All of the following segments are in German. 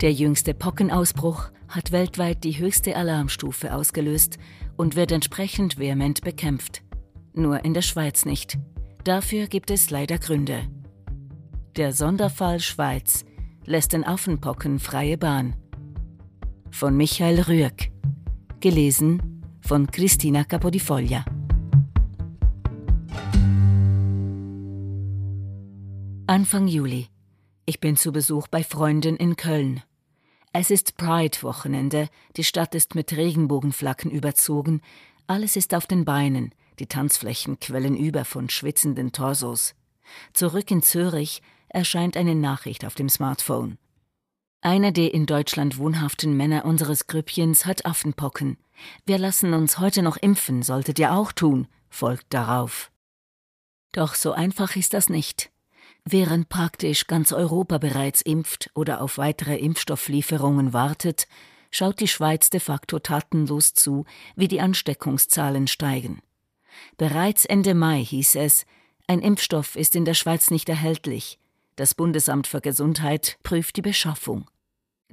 Der jüngste Pockenausbruch hat weltweit die höchste Alarmstufe ausgelöst und wird entsprechend vehement bekämpft. Nur in der Schweiz nicht. Dafür gibt es leider Gründe. Der Sonderfall Schweiz lässt den Affenpocken freie Bahn. Von Michael Rüegg. Gelesen von Christina Capodifoglia. Anfang Juli. Ich bin zu Besuch bei Freunden in Köln. Es ist Pride-Wochenende, die Stadt ist mit Regenbogenflaggen überzogen, alles ist auf den Beinen, die Tanzflächen quellen über von schwitzenden Torsos. Zurück in Zürich erscheint eine Nachricht auf dem Smartphone. Einer der in Deutschland wohnhaften Männer unseres Grüppchens hat Affenpocken. Wir lassen uns heute noch impfen, solltet ihr auch tun, folgt darauf. Doch so einfach ist das nicht. Während praktisch ganz Europa bereits impft oder auf weitere Impfstofflieferungen wartet, schaut die Schweiz de facto tatenlos zu, wie die Ansteckungszahlen steigen. Bereits Ende Mai hieß es, ein Impfstoff ist in der Schweiz nicht erhältlich. Das Bundesamt für Gesundheit prüft die Beschaffung.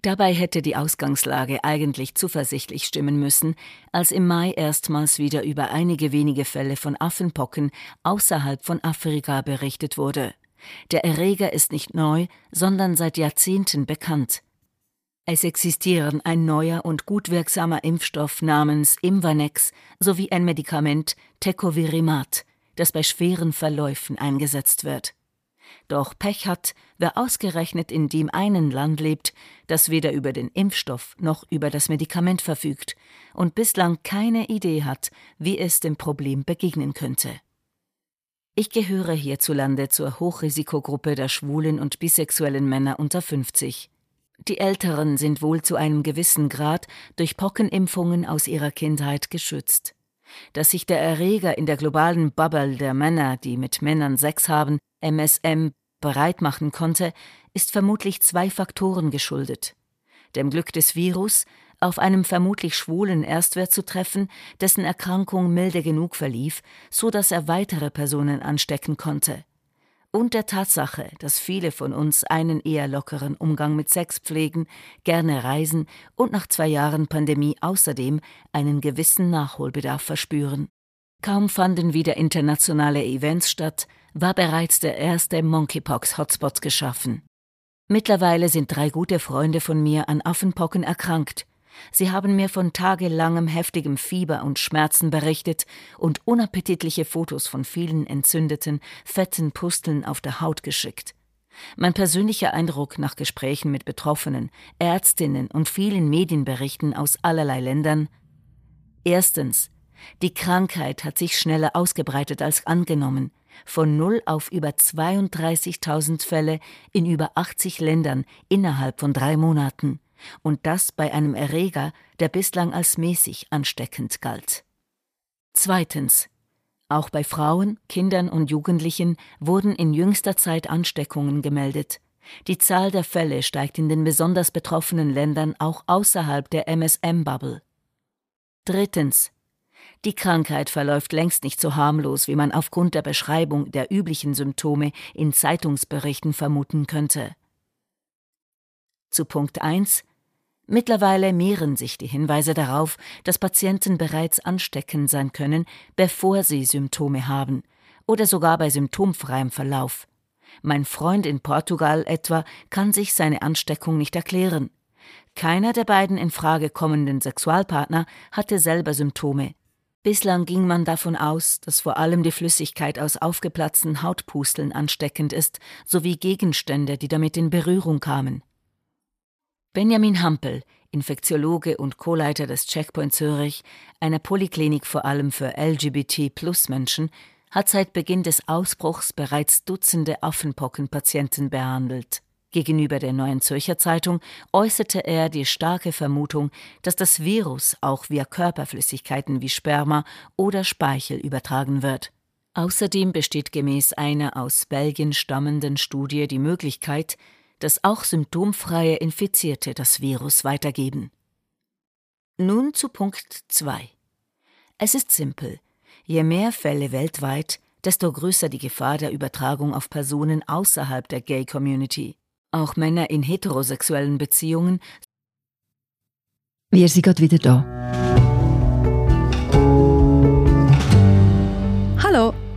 Dabei hätte die Ausgangslage eigentlich zuversichtlich stimmen müssen, als im Mai erstmals wieder über einige wenige Fälle von Affenpocken außerhalb von Afrika berichtet wurde. Der Erreger ist nicht neu, sondern seit Jahrzehnten bekannt. Es existieren ein neuer und gut wirksamer Impfstoff namens Imvanex sowie ein Medikament Tecovirimat, das bei schweren Verläufen eingesetzt wird. Doch Pech hat, wer ausgerechnet in dem einen Land lebt, das weder über den Impfstoff noch über das Medikament verfügt und bislang keine Idee hat, wie es dem Problem begegnen könnte. Ich gehöre hierzulande zur Hochrisikogruppe der schwulen und bisexuellen Männer unter 50. Die Älteren sind wohl zu einem gewissen Grad durch Pockenimpfungen aus ihrer Kindheit geschützt. Dass sich der Erreger in der globalen Bubble der Männer, die mit Männern Sex haben, MSM, bereit machen konnte, ist vermutlich zwei Faktoren geschuldet. Dem Glück des Virus, auf einem vermutlich schwulen Erstwert zu treffen, dessen Erkrankung milde genug verlief, so dass er weitere Personen anstecken konnte. Und der Tatsache, dass viele von uns einen eher lockeren Umgang mit Sex pflegen, gerne reisen und nach zwei Jahren Pandemie außerdem einen gewissen Nachholbedarf verspüren. Kaum fanden wieder internationale Events statt, war bereits der erste Monkeypox-Hotspot geschaffen. Mittlerweile sind drei gute Freunde von mir an Affenpocken erkrankt, Sie haben mir von tagelangem heftigem Fieber und Schmerzen berichtet und unappetitliche Fotos von vielen entzündeten, fetten Pusteln auf der Haut geschickt. Mein persönlicher Eindruck nach Gesprächen mit Betroffenen, Ärztinnen und vielen Medienberichten aus allerlei Ländern Erstens. Die Krankheit hat sich schneller ausgebreitet als angenommen. Von null auf über 32.000 Fälle in über 80 Ländern innerhalb von drei Monaten und das bei einem Erreger, der bislang als mäßig ansteckend galt. Zweitens. Auch bei Frauen, Kindern und Jugendlichen wurden in jüngster Zeit Ansteckungen gemeldet. Die Zahl der Fälle steigt in den besonders betroffenen Ländern auch außerhalb der MSM-Bubble. Drittens. Die Krankheit verläuft längst nicht so harmlos, wie man aufgrund der Beschreibung der üblichen Symptome in Zeitungsberichten vermuten könnte. Zu Punkt 1 Mittlerweile mehren sich die Hinweise darauf, dass Patienten bereits ansteckend sein können, bevor sie Symptome haben oder sogar bei symptomfreiem Verlauf. Mein Freund in Portugal etwa kann sich seine Ansteckung nicht erklären. Keiner der beiden in Frage kommenden Sexualpartner hatte selber Symptome. Bislang ging man davon aus, dass vor allem die Flüssigkeit aus aufgeplatzten Hautpusteln ansteckend ist, sowie Gegenstände, die damit in Berührung kamen. Benjamin Hampel, Infektiologe und Co-Leiter des Checkpoint Zürich, einer Poliklinik vor allem für LGBT-Plus-Menschen, hat seit Beginn des Ausbruchs bereits Dutzende Affenpockenpatienten behandelt. Gegenüber der Neuen Zürcher Zeitung äußerte er die starke Vermutung, dass das Virus auch via Körperflüssigkeiten wie Sperma oder Speichel übertragen wird. Außerdem besteht gemäß einer aus Belgien stammenden Studie die Möglichkeit, dass auch symptomfreie Infizierte das Virus weitergeben. Nun zu Punkt 2. Es ist simpel. Je mehr Fälle weltweit, desto größer die Gefahr der Übertragung auf Personen außerhalb der Gay Community. Auch Männer in heterosexuellen Beziehungen. Wir sind gerade wieder da.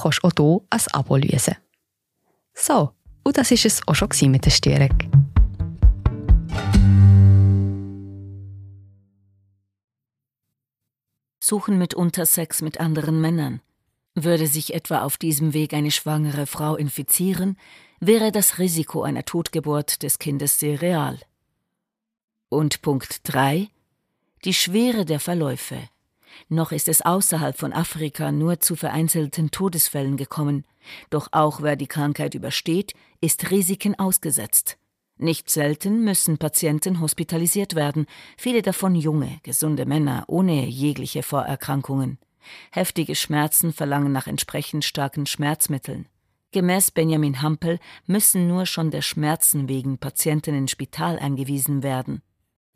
kannst du auch hier ein Abo lösen. So, und das war es auch schon mit der Störung. Suchen mitunter Sex mit anderen Männern. Würde sich etwa auf diesem Weg eine schwangere Frau infizieren, wäre das Risiko einer Totgeburt des Kindes sehr real. Und Punkt 3. Die Schwere der Verläufe. Noch ist es außerhalb von Afrika nur zu vereinzelten Todesfällen gekommen, doch auch wer die Krankheit übersteht, ist Risiken ausgesetzt. Nicht selten müssen Patienten hospitalisiert werden, viele davon junge, gesunde Männer ohne jegliche Vorerkrankungen. Heftige Schmerzen verlangen nach entsprechend starken Schmerzmitteln. Gemäß Benjamin Hampel müssen nur schon der Schmerzen wegen Patienten ins Spital eingewiesen werden.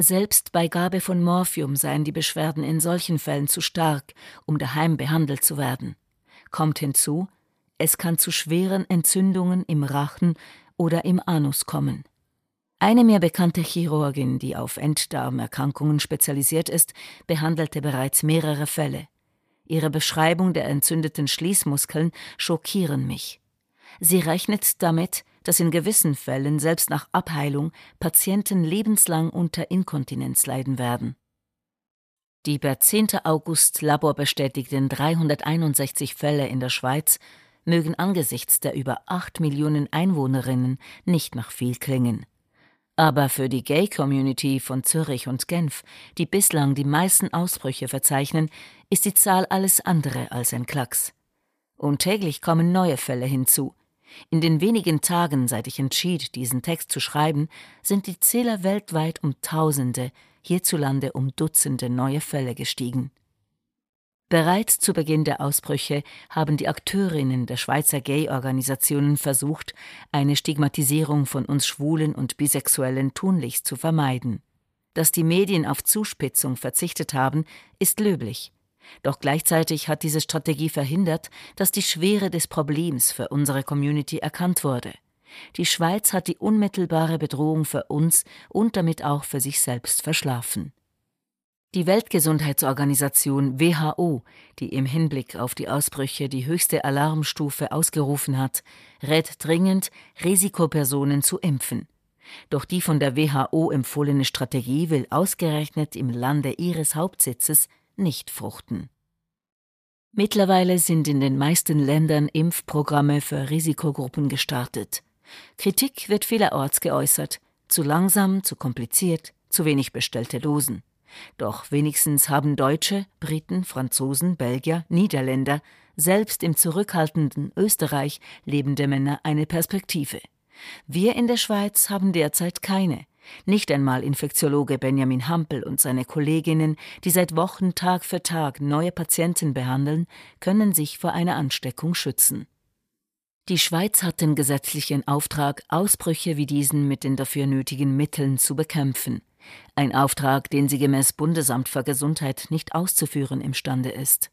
Selbst bei Gabe von Morphium seien die Beschwerden in solchen Fällen zu stark, um daheim behandelt zu werden. Kommt hinzu, es kann zu schweren Entzündungen im Rachen oder im Anus kommen. Eine mir bekannte Chirurgin, die auf Enddarmerkrankungen spezialisiert ist, behandelte bereits mehrere Fälle. Ihre Beschreibung der entzündeten Schließmuskeln schockieren mich. Sie rechnet damit, dass in gewissen Fällen selbst nach Abheilung Patienten lebenslang unter Inkontinenz leiden werden. Die per 10. August laborbestätigten 361 Fälle in der Schweiz mögen angesichts der über 8 Millionen Einwohnerinnen nicht nach viel klingen. Aber für die Gay-Community von Zürich und Genf, die bislang die meisten Ausbrüche verzeichnen, ist die Zahl alles andere als ein Klacks. Und täglich kommen neue Fälle hinzu. In den wenigen Tagen, seit ich entschied, diesen Text zu schreiben, sind die Zähler weltweit um Tausende, hierzulande um Dutzende neue Fälle gestiegen. Bereits zu Beginn der Ausbrüche haben die Akteurinnen der Schweizer Gay-Organisationen versucht, eine Stigmatisierung von uns Schwulen und Bisexuellen tunlichst zu vermeiden. Dass die Medien auf Zuspitzung verzichtet haben, ist löblich. Doch gleichzeitig hat diese Strategie verhindert, dass die Schwere des Problems für unsere Community erkannt wurde. Die Schweiz hat die unmittelbare Bedrohung für uns und damit auch für sich selbst verschlafen. Die Weltgesundheitsorganisation WHO, die im Hinblick auf die Ausbrüche die höchste Alarmstufe ausgerufen hat, rät dringend, Risikopersonen zu impfen. Doch die von der WHO empfohlene Strategie will ausgerechnet im Lande ihres Hauptsitzes nicht fruchten. Mittlerweile sind in den meisten Ländern Impfprogramme für Risikogruppen gestartet. Kritik wird vielerorts geäußert, zu langsam, zu kompliziert, zu wenig bestellte Dosen. Doch wenigstens haben Deutsche, Briten, Franzosen, Belgier, Niederländer, selbst im zurückhaltenden Österreich lebende Männer eine Perspektive. Wir in der Schweiz haben derzeit keine. Nicht einmal Infektiologe Benjamin Hampel und seine Kolleginnen, die seit Wochen Tag für Tag neue Patienten behandeln, können sich vor einer Ansteckung schützen. Die Schweiz hat den gesetzlichen Auftrag, Ausbrüche wie diesen mit den dafür nötigen Mitteln zu bekämpfen ein Auftrag, den sie gemäß Bundesamt für Gesundheit nicht auszuführen imstande ist.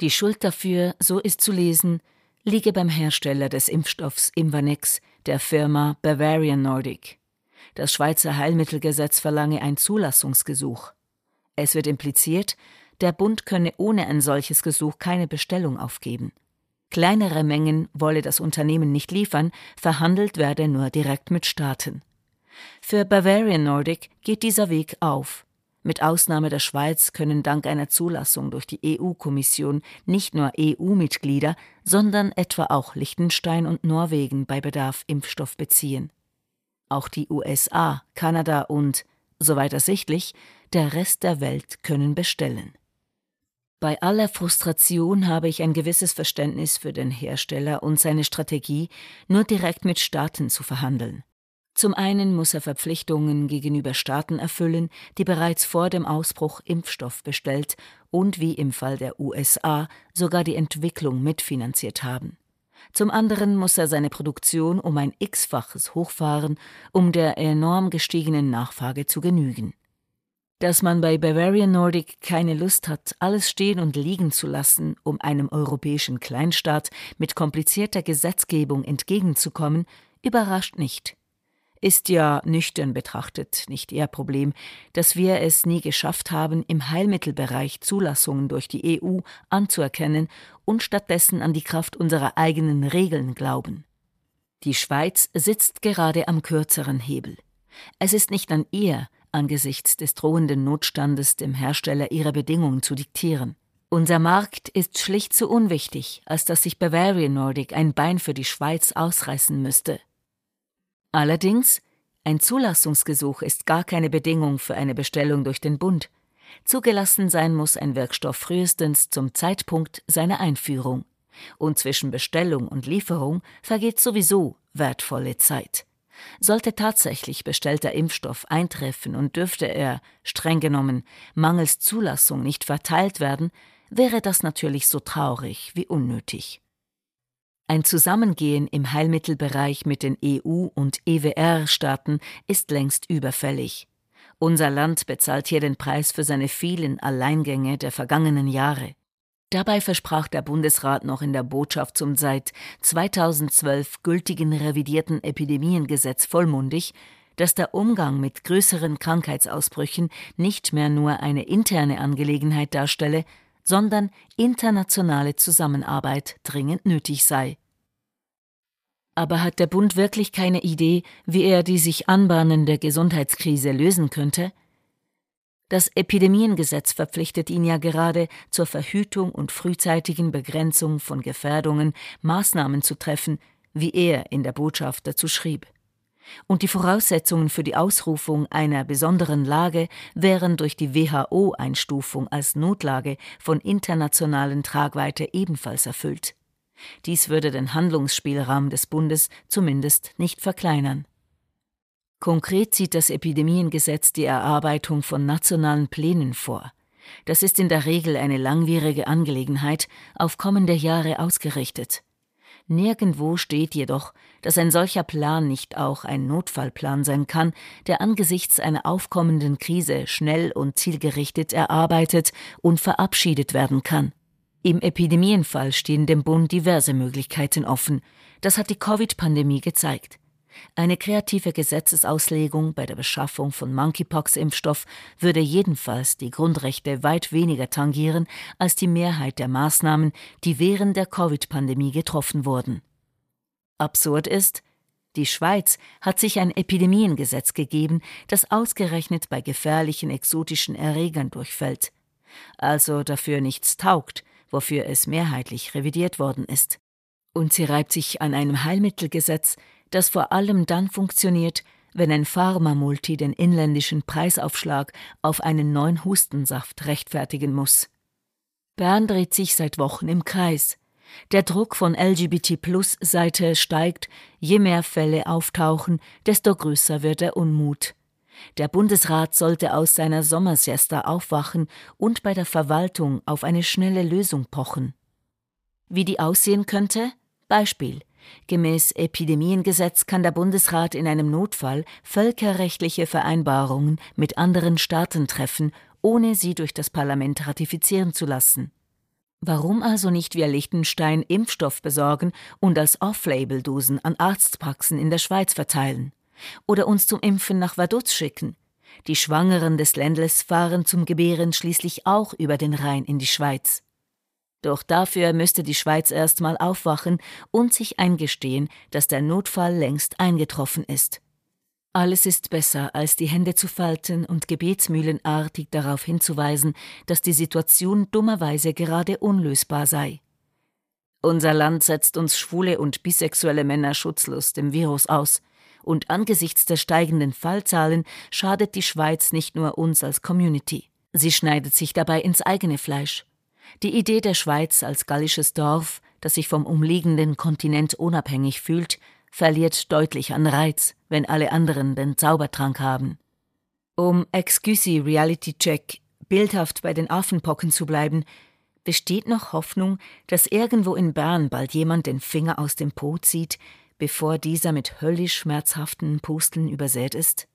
Die Schuld dafür, so ist zu lesen, liege beim Hersteller des Impfstoffs Imvanex, der Firma Bavarian Nordic. Das Schweizer Heilmittelgesetz verlange ein Zulassungsgesuch. Es wird impliziert, der Bund könne ohne ein solches Gesuch keine Bestellung aufgeben. Kleinere Mengen wolle das Unternehmen nicht liefern, verhandelt werde nur direkt mit Staaten. Für Bavarian Nordic geht dieser Weg auf. Mit Ausnahme der Schweiz können dank einer Zulassung durch die EU-Kommission nicht nur EU-Mitglieder, sondern etwa auch Liechtenstein und Norwegen bei Bedarf Impfstoff beziehen. Auch die USA, Kanada und, soweit ersichtlich, der Rest der Welt können bestellen. Bei aller Frustration habe ich ein gewisses Verständnis für den Hersteller und seine Strategie, nur direkt mit Staaten zu verhandeln. Zum einen muss er Verpflichtungen gegenüber Staaten erfüllen, die bereits vor dem Ausbruch Impfstoff bestellt und wie im Fall der USA sogar die Entwicklung mitfinanziert haben. Zum anderen muss er seine Produktion um ein x-faches hochfahren, um der enorm gestiegenen Nachfrage zu genügen. Dass man bei Bavarian Nordic keine Lust hat, alles stehen und liegen zu lassen, um einem europäischen Kleinstaat mit komplizierter Gesetzgebung entgegenzukommen, überrascht nicht. Ist ja nüchtern betrachtet nicht ihr Problem, dass wir es nie geschafft haben, im Heilmittelbereich Zulassungen durch die EU anzuerkennen und stattdessen an die Kraft unserer eigenen Regeln glauben. Die Schweiz sitzt gerade am kürzeren Hebel. Es ist nicht an ihr, angesichts des drohenden Notstandes dem Hersteller ihre Bedingungen zu diktieren. Unser Markt ist schlicht zu unwichtig, als dass sich Bavarian Nordic ein Bein für die Schweiz ausreißen müsste. Allerdings, ein Zulassungsgesuch ist gar keine Bedingung für eine Bestellung durch den Bund. Zugelassen sein muss ein Wirkstoff frühestens zum Zeitpunkt seiner Einführung. Und zwischen Bestellung und Lieferung vergeht sowieso wertvolle Zeit. Sollte tatsächlich bestellter Impfstoff eintreffen und dürfte er, streng genommen, mangels Zulassung nicht verteilt werden, wäre das natürlich so traurig wie unnötig. Ein Zusammengehen im Heilmittelbereich mit den EU- und EWR-Staaten ist längst überfällig. Unser Land bezahlt hier den Preis für seine vielen Alleingänge der vergangenen Jahre. Dabei versprach der Bundesrat noch in der Botschaft zum seit 2012 gültigen revidierten Epidemiengesetz vollmundig, dass der Umgang mit größeren Krankheitsausbrüchen nicht mehr nur eine interne Angelegenheit darstelle, sondern internationale Zusammenarbeit dringend nötig sei. Aber hat der Bund wirklich keine Idee, wie er die sich anbahnende Gesundheitskrise lösen könnte? Das Epidemiengesetz verpflichtet ihn ja gerade zur Verhütung und frühzeitigen Begrenzung von Gefährdungen Maßnahmen zu treffen, wie er in der Botschaft dazu schrieb. Und die Voraussetzungen für die Ausrufung einer besonderen Lage wären durch die WHO-Einstufung als Notlage von internationalen Tragweite ebenfalls erfüllt. Dies würde den Handlungsspielraum des Bundes zumindest nicht verkleinern. Konkret sieht das Epidemiengesetz die Erarbeitung von nationalen Plänen vor. Das ist in der Regel eine langwierige Angelegenheit, auf kommende Jahre ausgerichtet. Nirgendwo steht jedoch, dass ein solcher Plan nicht auch ein Notfallplan sein kann, der angesichts einer aufkommenden Krise schnell und zielgerichtet erarbeitet und verabschiedet werden kann. Im Epidemienfall stehen dem Bund diverse Möglichkeiten offen. Das hat die Covid-Pandemie gezeigt. Eine kreative Gesetzesauslegung bei der Beschaffung von Monkeypox-Impfstoff würde jedenfalls die Grundrechte weit weniger tangieren als die Mehrheit der Maßnahmen, die während der Covid-Pandemie getroffen wurden. Absurd ist, die Schweiz hat sich ein Epidemiengesetz gegeben, das ausgerechnet bei gefährlichen exotischen Erregern durchfällt, also dafür nichts taugt, wofür es mehrheitlich revidiert worden ist. Und sie reibt sich an einem Heilmittelgesetz, das vor allem dann funktioniert, wenn ein Pharmamulti den inländischen Preisaufschlag auf einen neuen Hustensaft rechtfertigen muss. Bern dreht sich seit Wochen im Kreis. Der Druck von LGBT-Plus-Seite steigt, je mehr Fälle auftauchen, desto größer wird der Unmut. Der Bundesrat sollte aus seiner Sommersiesta aufwachen und bei der Verwaltung auf eine schnelle Lösung pochen. Wie die aussehen könnte? Beispiel. Gemäß Epidemiengesetz kann der Bundesrat in einem Notfall völkerrechtliche Vereinbarungen mit anderen Staaten treffen, ohne sie durch das Parlament ratifizieren zu lassen. Warum also nicht via Liechtenstein Impfstoff besorgen und als Off-Label-Dosen an Arztpraxen in der Schweiz verteilen? Oder uns zum Impfen nach Vaduz schicken? Die Schwangeren des Ländles fahren zum Gebären schließlich auch über den Rhein in die Schweiz. Doch dafür müsste die Schweiz erst mal aufwachen und sich eingestehen, dass der Notfall längst eingetroffen ist. Alles ist besser, als die Hände zu falten und gebetsmühlenartig darauf hinzuweisen, dass die Situation dummerweise gerade unlösbar sei. Unser Land setzt uns schwule und bisexuelle Männer schutzlos dem Virus aus, und angesichts der steigenden Fallzahlen schadet die Schweiz nicht nur uns als Community. Sie schneidet sich dabei ins eigene Fleisch. Die Idee der Schweiz als gallisches Dorf, das sich vom umliegenden Kontinent unabhängig fühlt, verliert deutlich an Reiz, wenn alle anderen den Zaubertrank haben. Um Excusi Reality Check bildhaft bei den Affenpocken zu bleiben, besteht noch Hoffnung, dass irgendwo in Bern bald jemand den Finger aus dem Po zieht, bevor dieser mit höllisch schmerzhaften Pusteln übersät ist?